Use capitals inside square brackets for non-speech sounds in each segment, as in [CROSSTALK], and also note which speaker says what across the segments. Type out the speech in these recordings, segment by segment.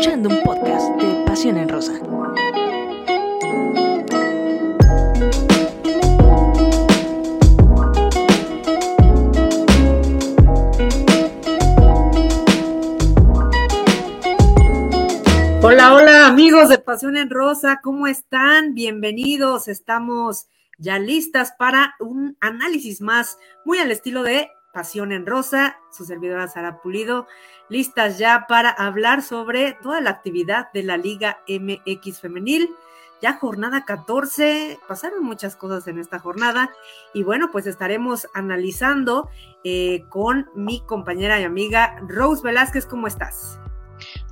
Speaker 1: escuchando un podcast de Pasión en Rosa.
Speaker 2: Hola, hola amigos de Pasión en Rosa, ¿cómo están? Bienvenidos, estamos ya listas para un análisis más, muy al estilo de Pasión en Rosa, su servidora Sara Pulido, listas ya para hablar sobre toda la actividad de la Liga MX Femenil. Ya jornada 14, pasaron muchas cosas en esta jornada y bueno, pues estaremos analizando eh, con mi compañera y amiga Rose Velázquez, ¿cómo estás?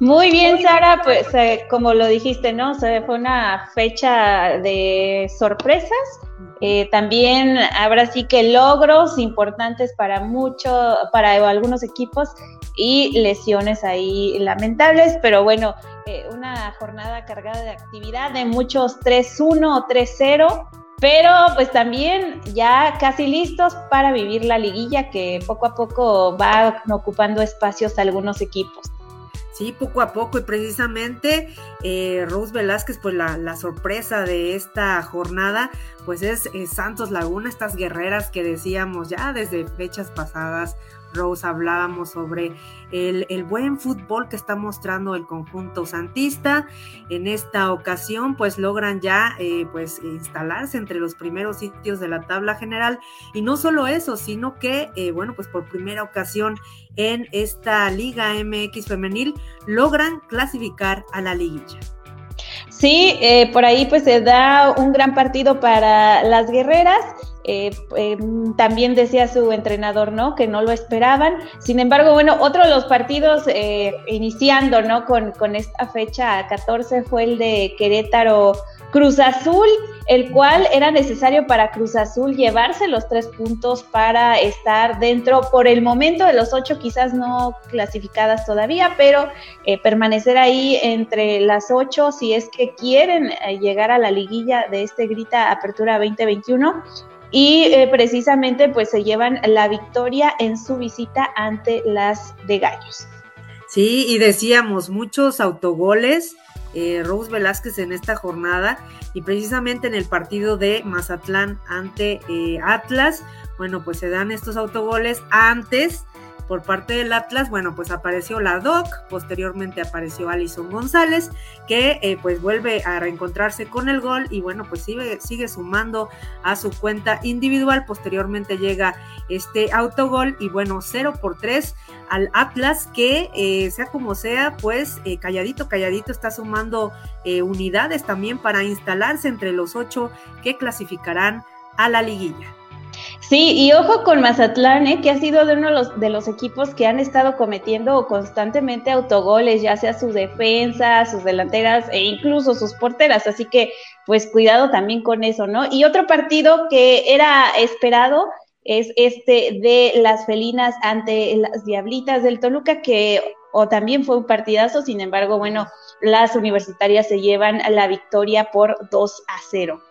Speaker 3: Muy bien, Sara, pues eh, como lo dijiste, ¿no? fue una fecha de sorpresas eh, también habrá sí que logros importantes para mucho, para algunos equipos y lesiones ahí lamentables, pero bueno, eh, una jornada cargada de actividad de muchos 3-1 o 3-0, pero pues también ya casi listos para vivir la liguilla que poco a poco va ocupando espacios algunos equipos.
Speaker 2: Sí, poco a poco y precisamente eh, Rose Velázquez, pues la, sorpresa de esta jornada, pues es Santos Laguna, estas guerreras que decíamos ya desde fechas pasadas, Rose hablábamos sobre el, buen fútbol que está mostrando el conjunto santista. En esta ocasión, pues logran ya eh, pues instalarse entre los primeros sitios de la tabla general. Y no solo eso, sino que, eh, bueno, pues por primera ocasión en esta Liga MX femenil logran clasificar a la liguilla.
Speaker 3: Sí, eh, por ahí pues se da un gran partido para las guerreras eh, em, también decía su entrenador, ¿no? Que no lo esperaban. Sin embargo, bueno, otro de los partidos eh, iniciando, ¿no? Con, con, esta fecha 14 fue el de Querétaro Cruz Azul, el cual era necesario para Cruz Azul llevarse los tres puntos para estar dentro por el momento de los ocho, quizás no clasificadas todavía, pero eh, permanecer ahí entre las ocho si es que quieren llegar a la liguilla de este Grita Apertura 2021 y eh, precisamente pues se llevan la victoria en su visita ante las de Gallos.
Speaker 2: Sí, y decíamos muchos autogoles, eh, Rose Velázquez en esta jornada y precisamente en el partido de Mazatlán ante eh, Atlas, bueno, pues se dan estos autogoles antes por parte del Atlas, bueno, pues apareció la Doc, posteriormente apareció Alison González, que eh, pues vuelve a reencontrarse con el gol y bueno, pues sigue, sigue sumando a su cuenta individual, posteriormente llega este autogol y bueno, 0 por 3 al Atlas que eh, sea como sea, pues eh, calladito, calladito está sumando unidades también para instalarse entre los ocho que clasificarán a la liguilla.
Speaker 3: Sí, y ojo con Mazatlán, ¿eh? que ha sido de uno de los, equipos que han estado cometiendo constantemente autogoles, ya sea sus defensas, sus delanteras e incluso sus porteras. Así que, pues cuidado también con eso, ¿no? Y otro partido que era esperado es este de las felinas ante las diablitas del Toluca, que o también fue un partidazo, sin embargo, bueno, las universitarias se llevan la victoria por 2 a 0.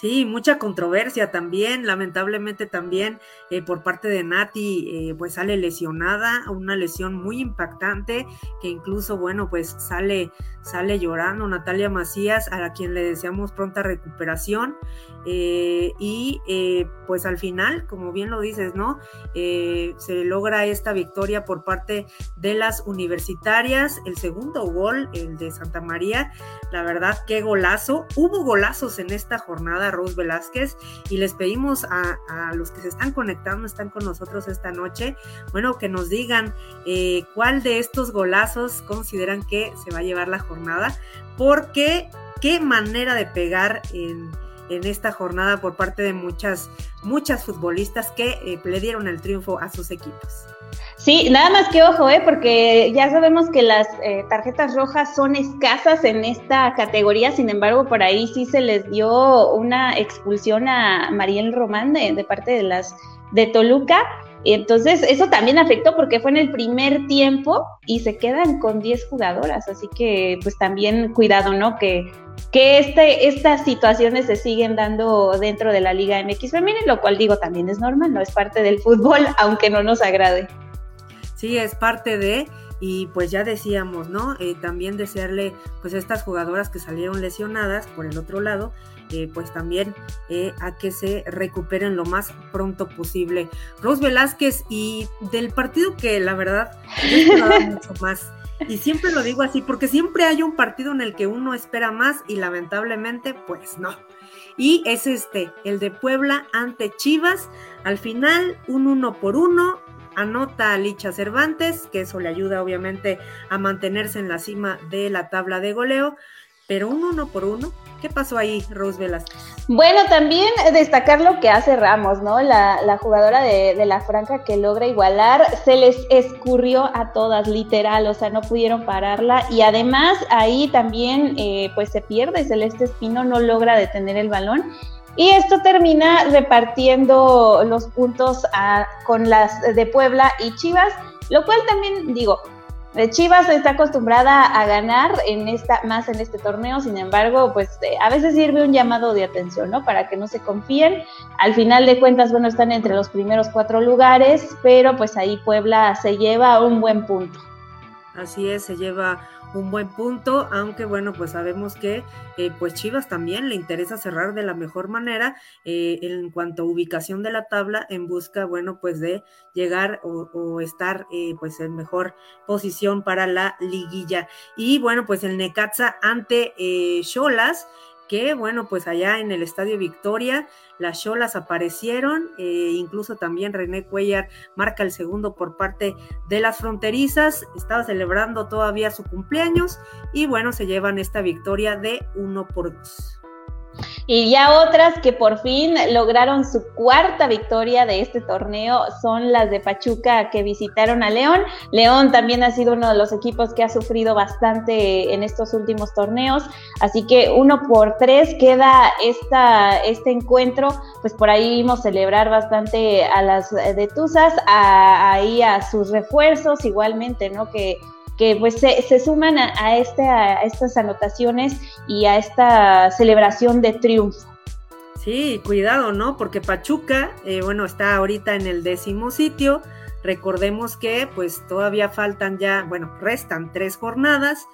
Speaker 2: Sí, mucha controversia también, lamentablemente también eh, por parte de Nati, eh, pues sale lesionada, una lesión muy impactante que incluso, bueno, pues sale, sale llorando Natalia Macías, a quien le deseamos pronta recuperación. Eh, y pues al final, como bien lo dices, ¿no? se logra esta victoria por parte de las universitarias, el segundo gol, el de Santa María, la verdad, qué golazo, hubo golazos en esta jornada Rose Velázquez y les pedimos a, los que se están conectando, están con nosotros esta noche, bueno, que nos digan eh, cuál de estos golazos consideran que se va a llevar la jornada, porque qué manera de pegar en, esta jornada por parte de muchas, muchas futbolistas que eh, le dieron el triunfo a sus equipos.
Speaker 3: Sí, nada más que ojo, ¿eh? porque ya sabemos que las eh, tarjetas rojas son escasas en esta categoría, sin embargo, por ahí sí se les dio una expulsión a Mariel Román de, parte de las de Toluca. Y entonces eso también afectó porque fue en el primer tiempo y se quedan con 10 jugadoras, así que pues también cuidado, ¿no? Que, que este, estas situaciones se siguen dando dentro de la Liga MX Femenil, lo cual digo también es normal, no es parte del fútbol, [LAUGHS] aunque no nos agrade.
Speaker 2: Sí, es parte de, y pues ya decíamos, ¿no? Eh, también desearle pues a estas jugadoras que salieron lesionadas por el otro lado, eh, pues también eh, a que se recuperen lo más pronto posible. Rose Velázquez y del partido que la verdad esperaba [LAUGHS] mucho más. Y siempre lo digo así, porque siempre hay un partido en el que uno espera más y lamentablemente pues no. Y es este, el de Puebla ante Chivas. Al final, un uno por uno, anota a Licha Cervantes, que eso le ayuda obviamente a mantenerse en la cima de la tabla de goleo, pero un uno por uno ¿Qué pasó ahí, Rose Velázquez?
Speaker 3: Bueno, también destacar lo que hace Ramos, ¿no? La, jugadora de, la Franca que logra igualar, se les escurrió a todas, literal, o sea, no pudieron pararla. Y además ahí también, eh, pues se pierde, Celeste Espino no logra detener el balón. Y esto termina repartiendo los puntos con las de Puebla y Chivas, lo cual también digo, Chivas está acostumbrada a ganar en esta, más en este torneo, sin embargo, pues eh, a veces sirve un llamado de atención, ¿no? Para que no se confíen. Al final de cuentas, bueno, están entre los primeros cuatro lugares, pero pues ahí Puebla se lleva un buen punto.
Speaker 2: Así es, se lleva un buen punto, aunque bueno, pues sabemos que eh, pues Chivas también le interesa cerrar de la mejor manera eh, en cuanto a ubicación de la tabla en busca, bueno, pues de llegar o, estar eh, pues en mejor posición para la liguilla. Y bueno, pues el Necaxa ante Cholas que bueno, pues allá en el Estadio Victoria las Cholas aparecieron, eh, incluso también René Cuellar marca el segundo por parte de las fronterizas, estaba celebrando todavía su cumpleaños y bueno, se llevan esta victoria de uno por dos.
Speaker 3: Y ya otras que por fin lograron su cuarta victoria de este torneo son las de Pachuca que visitaron a León. León también ha sido uno de los equipos que ha sufrido bastante en estos últimos torneos, así que uno por tres queda esta, este encuentro, pues por ahí vimos celebrar bastante a las de Tuzas, ahí a sus refuerzos igualmente, ¿no? Que que pues se, suman a, este, a estas anotaciones y a esta celebración de triunfo.
Speaker 2: Sí, cuidado, ¿no? Porque Pachuca, eh, bueno, está ahorita en el décimo sitio. Recordemos que pues todavía faltan ya, bueno, restan tres jornadas.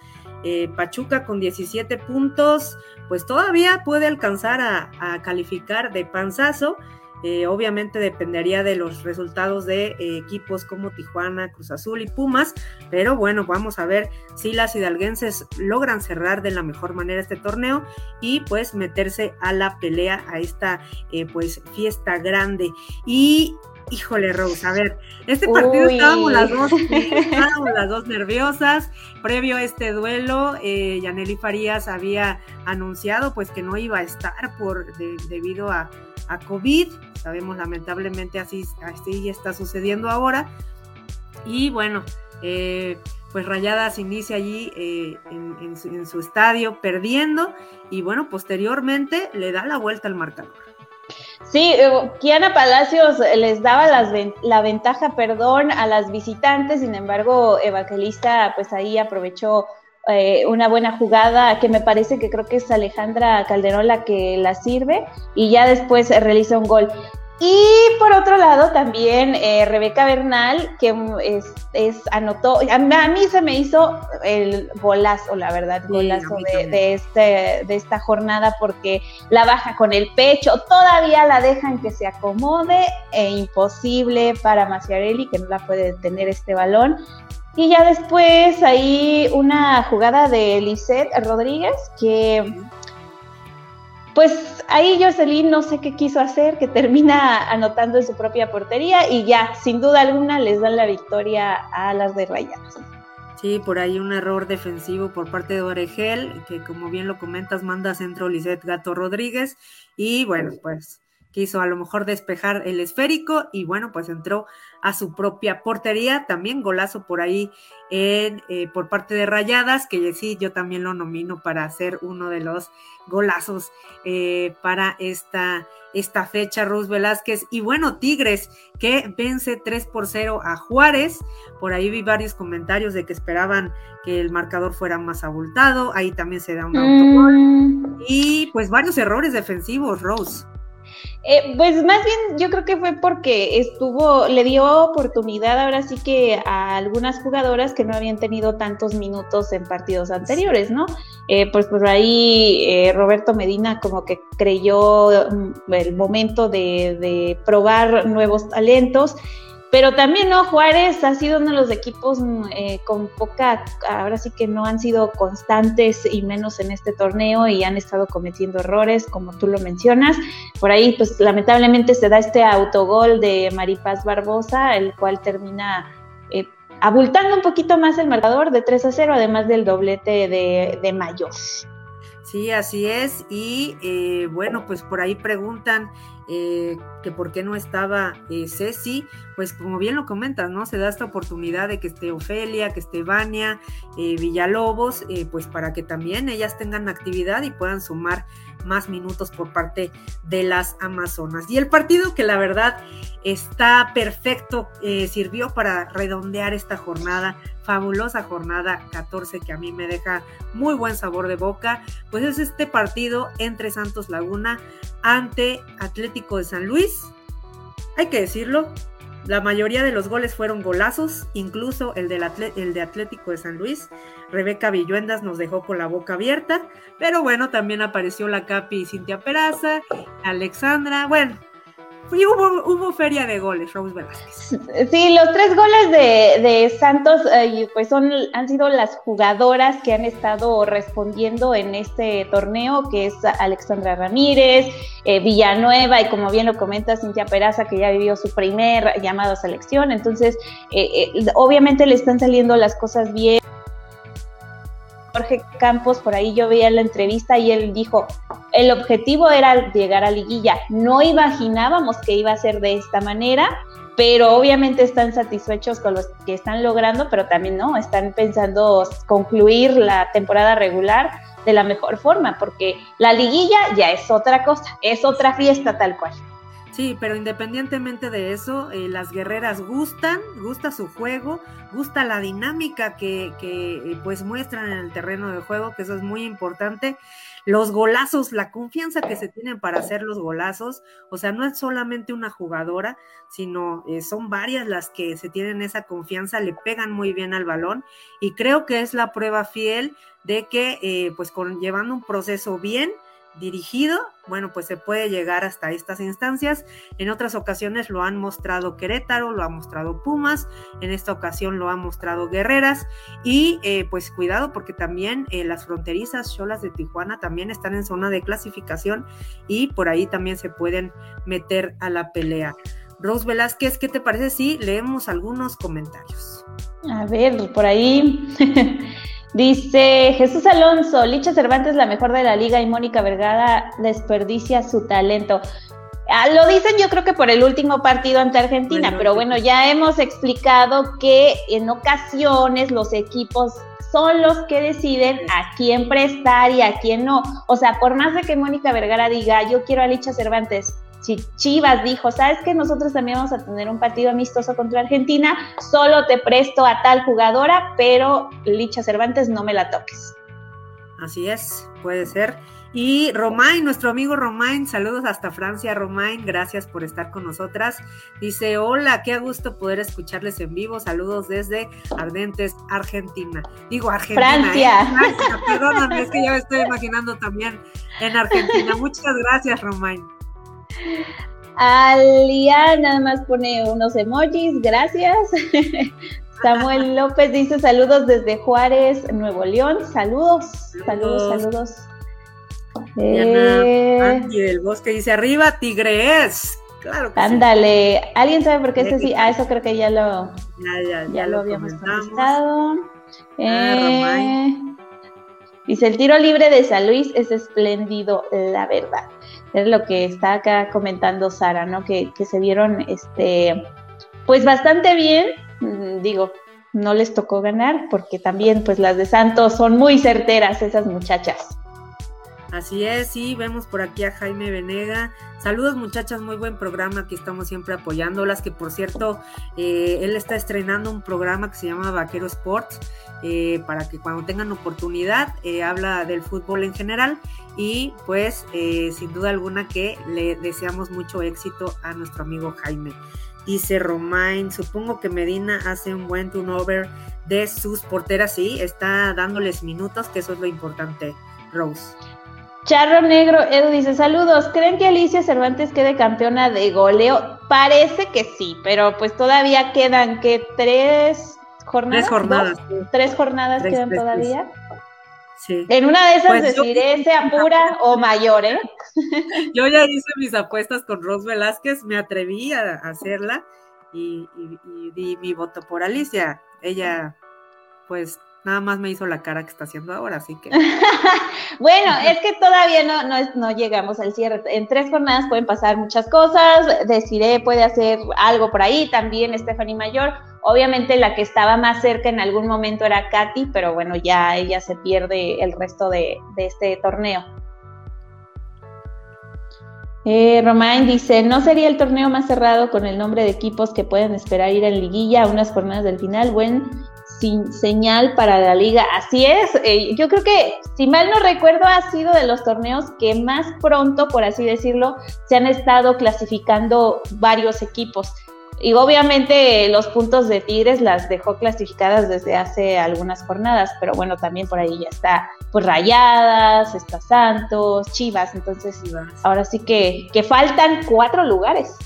Speaker 2: Eh, Pachuca con 17 puntos, pues todavía puede alcanzar a, a calificar de panzazo eh, obviamente dependería de los resultados de eh, equipos como Tijuana, Cruz Azul y Pumas, pero bueno, vamos a ver si las hidalguenses logran cerrar de la mejor manera este torneo y pues meterse a la pelea, a esta eh, pues fiesta grande. Y Híjole, Rose, a ver, este partido estábamos las dos, estábamos las dos nerviosas. Previo a este duelo, eh, Yaneli Farías había anunciado pues que no iba a estar por debido a, a COVID. Sabemos lamentablemente así, así está sucediendo ahora. Y bueno, eh, pues Rayadas inicia allí eh, en, su, estadio perdiendo y bueno, posteriormente le da la vuelta al marcador.
Speaker 3: Sí, eh, Kiana Palacios les daba la ventaja, perdón, a las visitantes, sin embargo, Evangelista pues ahí aprovechó eh, una buena jugada que me parece que creo que es Alejandra Calderón la que la sirve y ya después realiza un gol. Y por otro lado también eh, Rebeca Bernal, que es, anotó, a, mí se me hizo el golazo, la verdad, golazo de, este, de esta jornada porque la baja con el pecho, todavía la dejan que se acomode, e imposible para Maciarelli, que no la puede detener este balón. Y ya después ahí una jugada de Lisette Rodríguez que pues ahí Jocelyn no sé qué quiso hacer, que termina anotando en su propia portería y ya, sin duda alguna, les dan la victoria a las de Rayadas.
Speaker 2: Sí, por ahí un error defensivo por parte de Oregel, que como bien lo comentas, manda centro Lisette Gato Rodríguez. Y bueno, pues quiso a lo mejor despejar el esférico y bueno, pues entró a su propia portería. También golazo por ahí en, eh, por parte de Rayadas, que sí, yo también lo nomino para hacer uno de los golazos eh, para esta, esta fecha, Rose Velázquez. Y bueno, Tigres, que vence 3 por 0 a Juárez. Por ahí vi varios comentarios de que esperaban que el marcador fuera más abultado. Ahí también se da un autogol. Mm. Y pues varios errores defensivos, Rose.
Speaker 3: Eh, pues más bien yo creo que fue porque estuvo, le dio oportunidad ahora sí que a algunas jugadoras que no habían tenido tantos minutos en partidos anteriores, ¿no? Eh, pues por ahí eh, Roberto Medina como que creyó mm, el momento de, de probar nuevos talentos pero también, ¿no? Juárez ha sido uno de los equipos eh, con poca, ahora sí que no han sido constantes y menos en este torneo y han estado cometiendo errores, como tú lo mencionas. Por ahí, pues lamentablemente se da este autogol de Maripaz Barbosa, el cual termina eh, abultando un poquito más el marcador de 3 a 0, además del doblete de, de Mayor.
Speaker 2: Sí, así es. Y eh, bueno, pues por ahí preguntan eh, que por qué no estaba eh, Ceci, pues como bien lo comentas, ¿no? Se da esta oportunidad de que esté Ofelia, que esté Vania, eh, Villalobos, pues para que también ellas tengan actividad y puedan sumar más minutos por parte de las Amazonas. Y el partido que la verdad está perfecto, sirvió para redondear esta jornada, fabulosa jornada 14 que a mí me deja muy buen sabor de boca, pues es este partido entre Santos Laguna ante Atlético de San Luis. Hay que decirlo, la mayoría de los goles fueron golazos, incluso el, el, de Atlético de San Luis. Rebeca Villuendas nos dejó con la boca abierta, pero bueno, también apareció la Capi Cintia Peraza, Alexandra, bueno, y hubo, feria de goles, Rose Velázquez.
Speaker 3: Sí, los tres goles de, Santos eh, pues son, han sido las jugadoras que han estado respondiendo en este torneo, que es Alexandra Ramírez, eh, Villanueva y como bien lo comenta Cintia Peraza, que ya vivió su primer llamado a selección. Entonces, eh, obviamente le están saliendo las cosas bien. Jorge Campos, por ahí yo veía la entrevista y él dijo, el objetivo era llegar a liguilla, no imaginábamos que iba a ser de esta manera, pero obviamente están satisfechos con los que están logrando, pero también no, están pensando concluir la temporada regular de la mejor forma, porque la liguilla ya es otra cosa, es otra fiesta tal cual.
Speaker 2: Sí, pero independientemente de eso, eh, las guerreras gustan, gusta su juego, gusta la dinámica que, que eh, pues muestran en el terreno de juego, que eso es muy importante. Los golazos, la confianza que se tienen para hacer los golazos, o sea, no es solamente una jugadora, sino eh, son varias las que se tienen esa confianza, le pegan muy bien al balón y creo que es la prueba fiel de que pues con, llevando un proceso bien, dirigido, bueno, pues se puede llegar hasta estas instancias. En otras ocasiones lo han mostrado Querétaro, lo ha mostrado Pumas, en esta ocasión lo ha mostrado Guerreras y eh, pues cuidado porque también eh, las fronterizas Cholas de Tijuana también están en zona de clasificación y por ahí también se pueden meter a la pelea. Rose Velázquez, ¿qué te parece si leemos algunos comentarios?
Speaker 3: A ver, por ahí [LAUGHS] Dice Jesús Alonso, Licha Cervantes la mejor de la liga y Mónica Vergara desperdicia su talento. Ah, lo dicen yo creo que por el último partido ante Argentina, pero bueno, ya hemos explicado que en ocasiones los equipos son los que deciden a quién prestar y a quién no. O sea, por más de que Mónica Vergara diga, yo quiero a Licha Cervantes, si Chivas dijo, sabes que nosotros también vamos a tener un partido amistoso contra Argentina, solo te presto a tal jugadora, pero Licha Cervantes no me la toques.
Speaker 2: Así es, puede ser. Y Romain, nuestro amigo Romain, saludos hasta Francia, Romain, gracias por estar con nosotras. Dice, hola, qué gusto poder escucharles en vivo, saludos desde Ardentes, Argentina. Digo, Argentina.
Speaker 3: Francia.
Speaker 2: ¿eh? perdóname, es que ya me estoy imaginando también en Argentina. [LAUGHS] Muchas gracias, Romain.
Speaker 3: Alia nada más pone unos emojis, gracias. [LAUGHS] Samuel López dice saludos desde Juárez, Nuevo León. Saludos, saludos, saludos.
Speaker 2: Eh, del Bosque dice arriba Tigres. Claro
Speaker 3: Ándale, ¿alguien sabe por qué este sí? Ah, eso creo que ya lo, ya, lo, habíamos comentado. Ah, eh, dice el tiro libre de San Luis es espléndido, la verdad es lo que está acá comentando Sara, ¿no? Que, se vieron, este, pues bastante bien, mm, digo, no les tocó ganar porque también, pues las de Santos son muy certeras esas muchachas.
Speaker 2: Así es, sí, vemos por aquí a Jaime Venega. Saludos muchachas, muy buen programa, aquí estamos siempre apoyándolas, que por cierto, eh, él está estrenando un programa que se llama Vaquero Sports, eh, para que cuando tengan oportunidad, eh, habla del fútbol en general y pues sin duda alguna que le deseamos mucho éxito a nuestro amigo Jaime. Dice Romain, supongo que Medina hace un buen turnover de sus porteras, sí, está dándoles minutos, que eso es lo importante, Rose.
Speaker 3: Charro Negro, Edu dice, saludos, ¿creen que Alicia Cervantes quede campeona de goleo? Parece que sí, pero pues todavía quedan que tres jornadas.
Speaker 2: Tres jornadas.
Speaker 3: Tres jornadas quedan todavía. Sí. En una de esas pues decidiré sea pura o mayor, ¿eh? [LAUGHS]
Speaker 2: Yo ya hice mis apuestas con Ros Velázquez, me atreví a hacerla y, y di mi voto por Alicia. Ella, pues Nada más me hizo la cara que está haciendo ahora, así que. [LAUGHS]
Speaker 3: bueno, es que todavía no, no, no, llegamos al cierre. En tres jornadas pueden pasar muchas cosas. Deciré puede hacer algo por ahí, también Stephanie Mayor. Obviamente la que estaba más cerca en algún momento era Katy, pero bueno, ya ella se pierde el resto de, este torneo. Eh, Romain dice, ¿no sería el torneo más cerrado con el nombre de equipos que pueden esperar ir en liguilla a unas jornadas del final? Buen sin señal para la liga. Así es, eh, yo creo que, si mal no recuerdo, ha sido de los torneos que más pronto, por así decirlo, se han estado clasificando varios equipos. Y obviamente los puntos de Tigres las dejó clasificadas desde hace algunas jornadas, pero bueno, también por ahí ya está, pues Rayadas, está Santos, Chivas, entonces ahora sí que, que faltan cuatro lugares.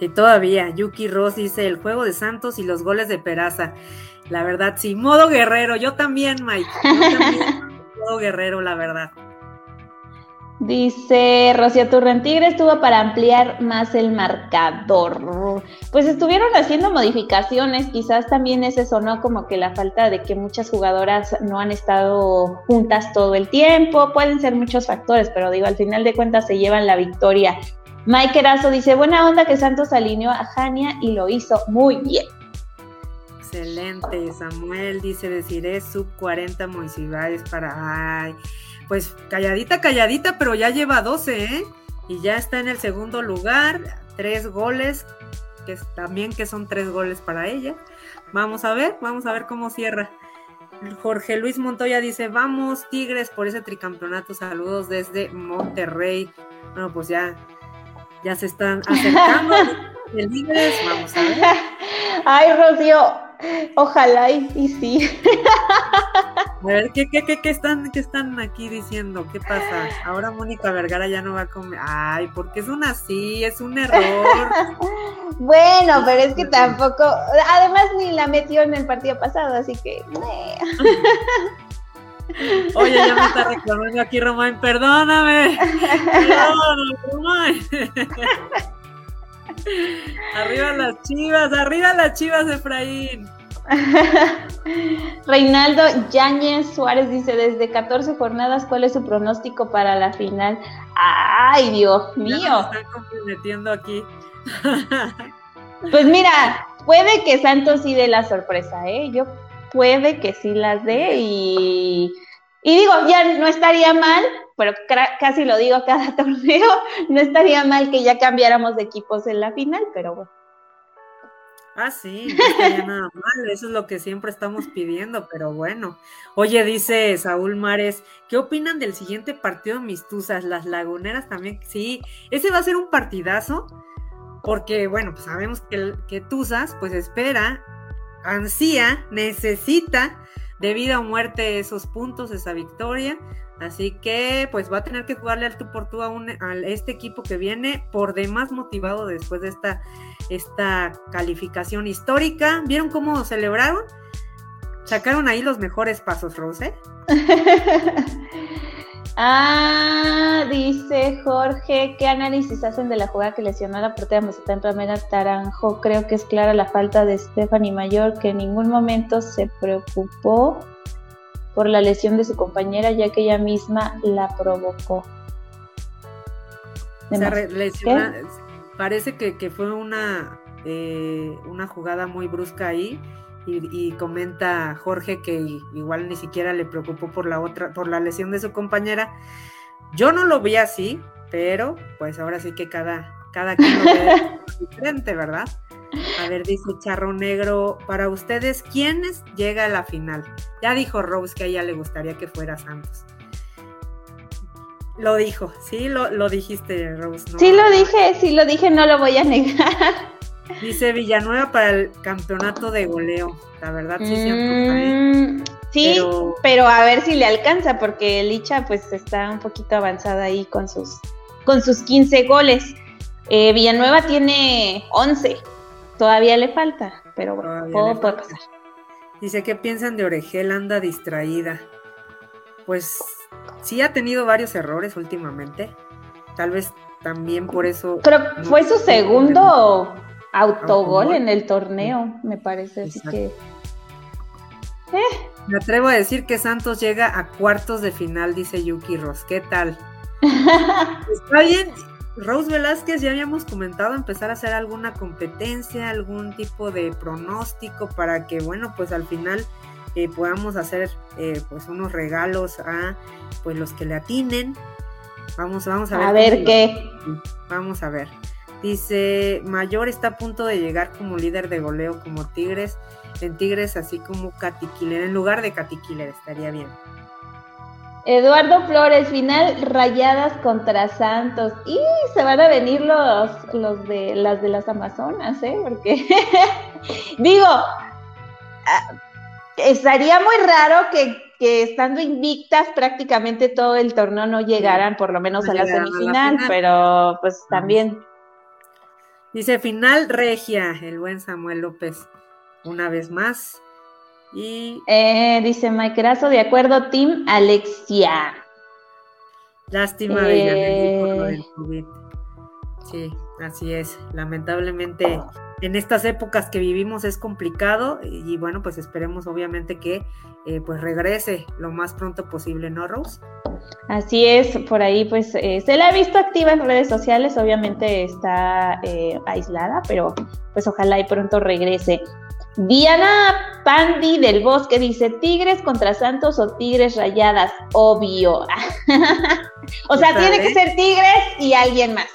Speaker 2: Y todavía, Yuki Ross dice el juego de Santos y los goles de Peraza. La verdad, sí. Modo guerrero, yo también, Mike. Yo también, [LAUGHS] modo guerrero, la verdad.
Speaker 3: Dice Rocío Tigre estuvo para ampliar más el marcador. Pues estuvieron haciendo modificaciones, quizás también ese sonó como que la falta de que muchas jugadoras no han estado juntas todo el tiempo, pueden ser muchos factores, pero digo, al final de cuentas se llevan la victoria. Mike Erazo dice, buena onda que Santos alineó a Jania y lo hizo muy bien.
Speaker 2: Excelente, Samuel dice decir es sub 40 municipales para ay, pues calladita, calladita, pero ya lleva 12, ¿eh? Y ya está en el segundo lugar, tres goles, que también que son tres goles para ella. Vamos a ver, vamos a ver cómo cierra. Jorge Luis Montoya dice, vamos Tigres por ese tricampeonato, saludos desde Monterrey. Bueno, pues ya, ya se están acercando. [LAUGHS] el Tigres, vamos a ver.
Speaker 3: Ay, Rocío, Ojalá y, sí.
Speaker 2: A ver, ¿qué, qué, qué, están, ¿qué están aquí diciendo? ¿Qué pasa? Ahora Mónica Vergara ya no va a comer. Ay, porque es una así, es un error. [LAUGHS]
Speaker 3: bueno, pero es que tampoco. Además, ni la metió en el partido pasado, así que.
Speaker 2: Oye, ya me está reclamando aquí Román, perdóname. [LAUGHS] Perdóname, Román. [LAUGHS] arriba las chivas, arriba las chivas, Efraín. [LAUGHS]
Speaker 3: Reinaldo Yáñez Suárez dice, desde 14 jornadas, ¿cuál es su pronóstico para la final? ¡Ay, Dios mío! Ya
Speaker 2: están comprometiendo aquí. [LAUGHS]
Speaker 3: pues mira, puede que Santos sí dé la sorpresa, ¿eh? Yo puede que sí las dé y, y digo, ya no estaría mal, pero casi lo digo cada [LAUGHS] torneo, no estaría mal que ya cambiáramos de equipos en la final, pero bueno.
Speaker 2: Ah, sí, no estaría nada [LAUGHS] mal, eso es lo que siempre estamos pidiendo, pero bueno. Oye, dice Saúl Mares, ¿qué opinan del siguiente partido de Mistuzas? Las Laguneras también, sí, ese va a ser un partidazo, porque bueno, pues sabemos que, que Tuzas pues espera, ansía, necesita de vida o muerte esos puntos, esa victoria, Así que pues va a tener que jugarle al tú por tú a, este equipo que viene por demás motivado después de esta, esta calificación histórica. ¿Vieron cómo celebraron? Sacaron ahí los mejores pasos, Rose. [LAUGHS]
Speaker 3: ah, dice Jorge, ¿qué análisis hacen de la jugada que lesionó a la portera Mazatán Pamela Taranjo? Creo que es clara la falta de Stephanie Mayor, que en ningún momento se preocupó por la lesión de su compañera, ya que ella misma la provocó.
Speaker 2: parece que, fue una, eh, una jugada muy brusca ahí. Y, comenta Jorge que igual ni siquiera le preocupó por la otra, por la lesión de su compañera. Yo no lo vi así, pero pues ahora sí que cada, cada quien lo ve [LAUGHS] diferente, ¿verdad? A ver, dice Charro Negro, para ustedes, ¿quién llega a la final? Ya dijo Rose que a ella le gustaría que fuera Santos. Lo dijo, sí, lo, lo dijiste, Rose.
Speaker 3: Sí, lo dije, sí, lo dije, no lo voy a negar.
Speaker 2: Dice Villanueva para el campeonato de goleo. La verdad, sí,
Speaker 3: mm, Sí, pero... a ver si le alcanza, porque Licha pues está un poquito avanzada ahí con sus, con sus 15 goles. Eh, Villanueva tiene 11. Todavía le falta, pero bueno, todo puede pasar.
Speaker 2: Dice, ¿qué piensan de Oregel? Anda distraída. Pues sí ha tenido varios errores últimamente. Tal vez también por eso.
Speaker 3: Creo que fue su segundo autogol en el torneo, me parece. Así que.
Speaker 2: Eh. Me atrevo a decir que Santos llega a cuartos de final, dice Yuki Ross. ¿Qué tal? [LAUGHS] Está bien. Rose Velázquez, ya habíamos comentado empezar a hacer alguna competencia, algún tipo de pronóstico para que, bueno, pues al final eh, podamos hacer eh, pues unos regalos a pues los que le atinen. Vamos, vamos a ver.
Speaker 3: A ver qué.
Speaker 2: Vamos a ver. Dice, Mayor está a punto de llegar como líder de goleo como Tigres. En Tigres, así como Katy en lugar de Katy estaría bien.
Speaker 3: Eduardo Flores, final rayadas contra Santos. Y se van a venir los, los de las de las Amazonas, ¿eh? Porque [LAUGHS] digo, ah, estaría muy raro que, estando invictas prácticamente todo el torneo no llegaran por lo menos a la semifinal, pero pues también
Speaker 2: Dice final regia, el buen Samuel López, una vez más. Y
Speaker 3: eh, dice Mike Grasso, de acuerdo, Team Alexia.
Speaker 2: Lástima de por lo del eh. COVID. Sí, así es. Lamentablemente en estas épocas que vivimos es complicado y bueno, pues esperemos obviamente que eh, pues regrese lo más pronto posible, ¿no, Rose?
Speaker 3: Así es, por ahí pues eh, se la ha visto activa en redes sociales, obviamente está eh, aislada, pero pues ojalá y pronto regrese. Diana Pandi del Bosque dice, Tigres contra Santos o Tigres Rayadas, obvio. [LAUGHS] o sea, tiene que ser Tigres y alguien más.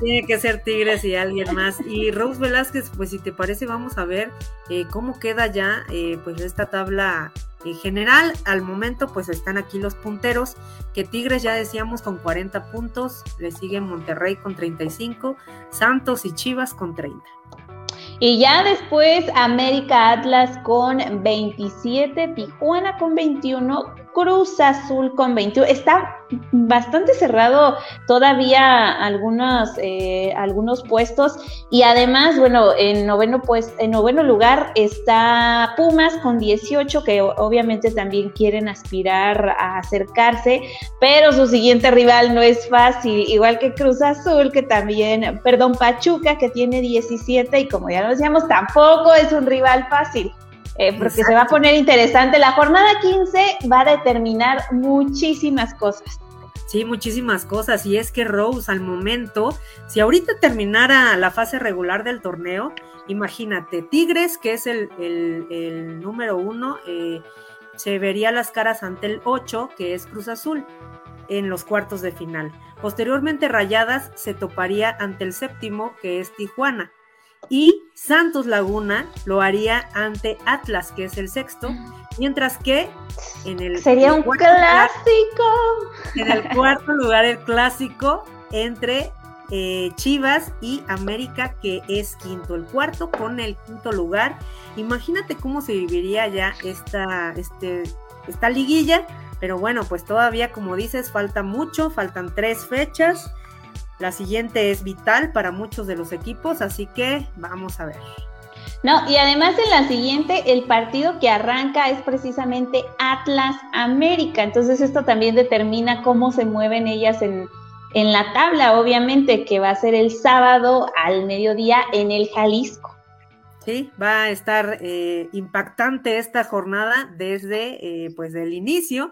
Speaker 2: tiene que ser Tigres y alguien más. Y Rose Velázquez, pues si te parece, vamos a ver eh, cómo queda ya pues esta tabla en general, al momento, pues están aquí los punteros, que Tigres ya decíamos con 40 puntos, le siguen Monterrey con 35, Santos y Chivas con 30.
Speaker 3: Y ya después América Atlas con 27, Tijuana con 21, Cruz Azul con 21. Está bastante cerrado todavía algunos, eh, algunos puestos. Y además, bueno, en noveno, pues, en noveno lugar está Pumas con 18, que obviamente también quieren aspirar a acercarse, pero su siguiente rival no es fácil, igual que Cruz Azul, que también, perdón, Pachuca, que tiene 17, y como ya lo decíamos, tampoco es un rival fácil. Eh, porque se va a poner interesante. La jornada 15 va a determinar muchísimas cosas.
Speaker 2: Sí, muchísimas cosas. Y es que Rose, al momento, si ahorita terminara la fase regular del torneo, imagínate, Tigres, que es el, número uno, eh, se vería las caras ante el 8, que es Cruz Azul, en los cuartos de final. Posteriormente, Rayadas se toparía ante el séptimo, que es Tijuana y Santos Laguna lo haría ante Atlas, que es el sexto, mientras que en el
Speaker 3: sería un clásico.
Speaker 2: en el cuarto lugar el clásico entre eh, Chivas y América, que es quinto. El cuarto con el quinto lugar. Imagínate cómo se viviría ya esta, este, esta liguilla. Pero bueno, pues todavía, como dices, falta mucho, faltan tres fechas. La siguiente es vital para muchos de los equipos, así que vamos a ver.
Speaker 3: No, y además en la siguiente, el partido que arranca es precisamente Atlas América. Entonces esto también determina cómo se mueven ellas en, en la tabla, obviamente, que va a ser el sábado al mediodía en el Jalisco.
Speaker 2: Sí, va a estar eh, impactante esta jornada desde eh, pues el inicio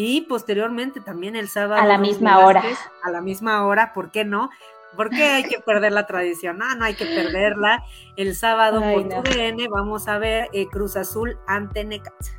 Speaker 2: y posteriormente también el sábado.
Speaker 3: A la misma hora.
Speaker 2: A la misma hora, ¿por qué no? ¿Por qué hay que perder la tradición? No, no hay que perderla. El sábado por vamos a ver eh, Cruz Azul ante Necaxa.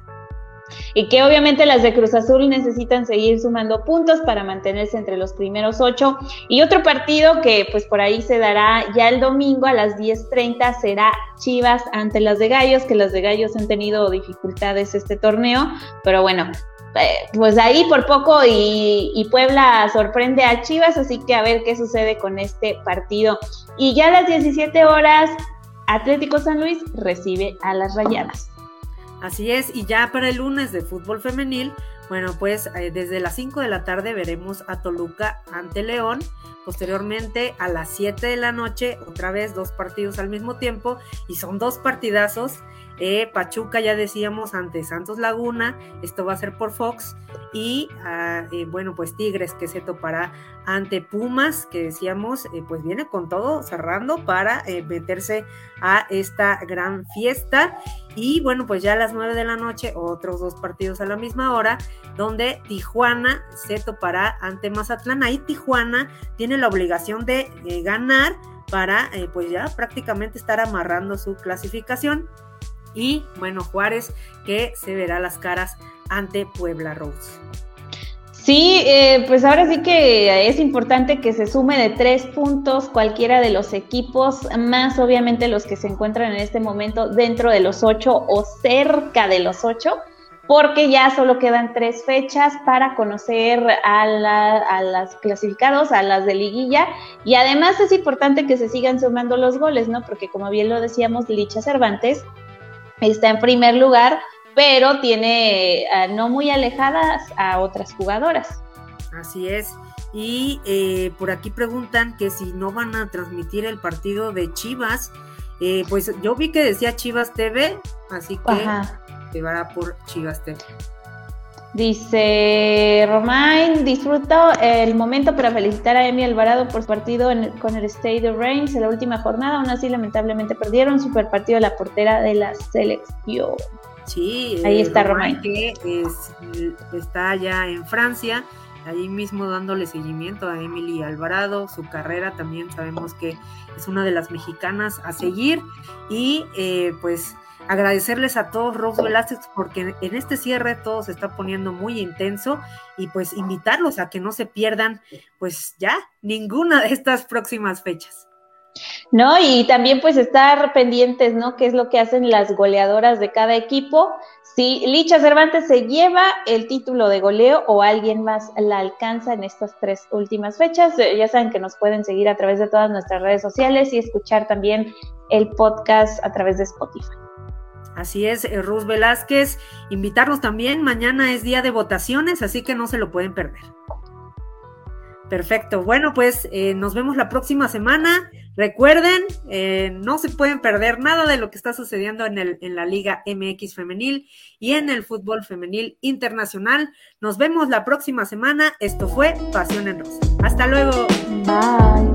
Speaker 3: y que obviamente las de Cruz Azul necesitan seguir sumando puntos para mantenerse entre los primeros ocho. Y otro partido que pues por ahí se dará ya el domingo a las 10.30 será Chivas ante las de Gallos, que las de Gallos han tenido dificultades este torneo, pero bueno, eh, pues ahí por poco y, Puebla sorprende a Chivas, así que a ver qué sucede con este partido. Y ya a las 17 horas, Atlético San Luis recibe a las Rayadas.
Speaker 2: Así es, y ya para el lunes de fútbol femenil, bueno, pues eh, desde las 5 de la tarde veremos a Toluca ante León. Posteriormente a las 7 de la noche, otra vez dos partidos al mismo tiempo, y son dos partidazos. Eh, Pachuca, ya decíamos, ante Santos Laguna, esto va a ser por Fox, y ah, eh, bueno, pues Tigres que se topará ante Pumas, que decíamos, eh, pues viene con todo cerrando para meterse a esta gran fiesta. Y bueno, pues ya a las 9 de la noche, otros dos partidos a la misma hora, donde Tijuana se topará ante Mazatlán. Ahí Tijuana tiene la obligación de ganar para pues ya prácticamente estar amarrando su clasificación y bueno, Juárez que se verá las caras ante Puebla Rose.
Speaker 3: Sí, eh, pues ahora sí que es importante que se sume de tres puntos cualquiera de los equipos, más obviamente los que se encuentran en este momento dentro de los ocho o cerca de los ocho, porque ya solo quedan tres fechas para conocer a, a las clasificados, a las de liguilla, y además es importante que se sigan sumando los goles, ¿no? Porque como bien lo decíamos, Licha Cervantes está en primer lugar, pero tiene eh, no muy alejadas a otras jugadoras.
Speaker 2: Así es. Y eh, por aquí preguntan que si no van a transmitir el partido de Chivas. Eh, pues yo vi que decía Chivas TV, así que se va por Chivas TV.
Speaker 3: Dice Romain, disfruto el momento para felicitar a Emi Alvarado por su partido con el State of Reims en la última jornada. Aún así, lamentablemente perdieron. Super partido de la portera de la selección.
Speaker 2: Sí,
Speaker 3: ahí está Romain.
Speaker 2: Que está ya en Francia, ahí mismo dándole seguimiento a Emily Alvarado. Su carrera también sabemos que es una de las mexicanas a seguir. Y eh, pues agradecerles a todos, Rose Velázquez, porque en este cierre todo se está poniendo muy intenso y pues invitarlos a que no se pierdan, pues ya, ninguna de estas próximas fechas.
Speaker 3: No, y también pues estar pendientes, ¿no? ¿Qué es lo que hacen las goleadoras de cada equipo? Si Licha Cervantes se lleva el título de goleo o alguien más la alcanza en estas tres últimas fechas, eh, ya saben que nos pueden seguir a través de todas nuestras redes sociales y escuchar también el podcast a través de Spotify.
Speaker 2: Así es, eh, Ruz Velázquez. Invitarlos también. Mañana es día de votaciones, así que no se lo pueden perder. Perfecto. Bueno, pues eh, nos vemos la próxima semana. Recuerden, eh, no se pueden perder nada de lo que está sucediendo en, el, en la Liga MX Femenil y en el fútbol femenil internacional. Nos vemos la próxima semana. Esto fue Pasión en Rosa. Hasta luego.
Speaker 3: Bye.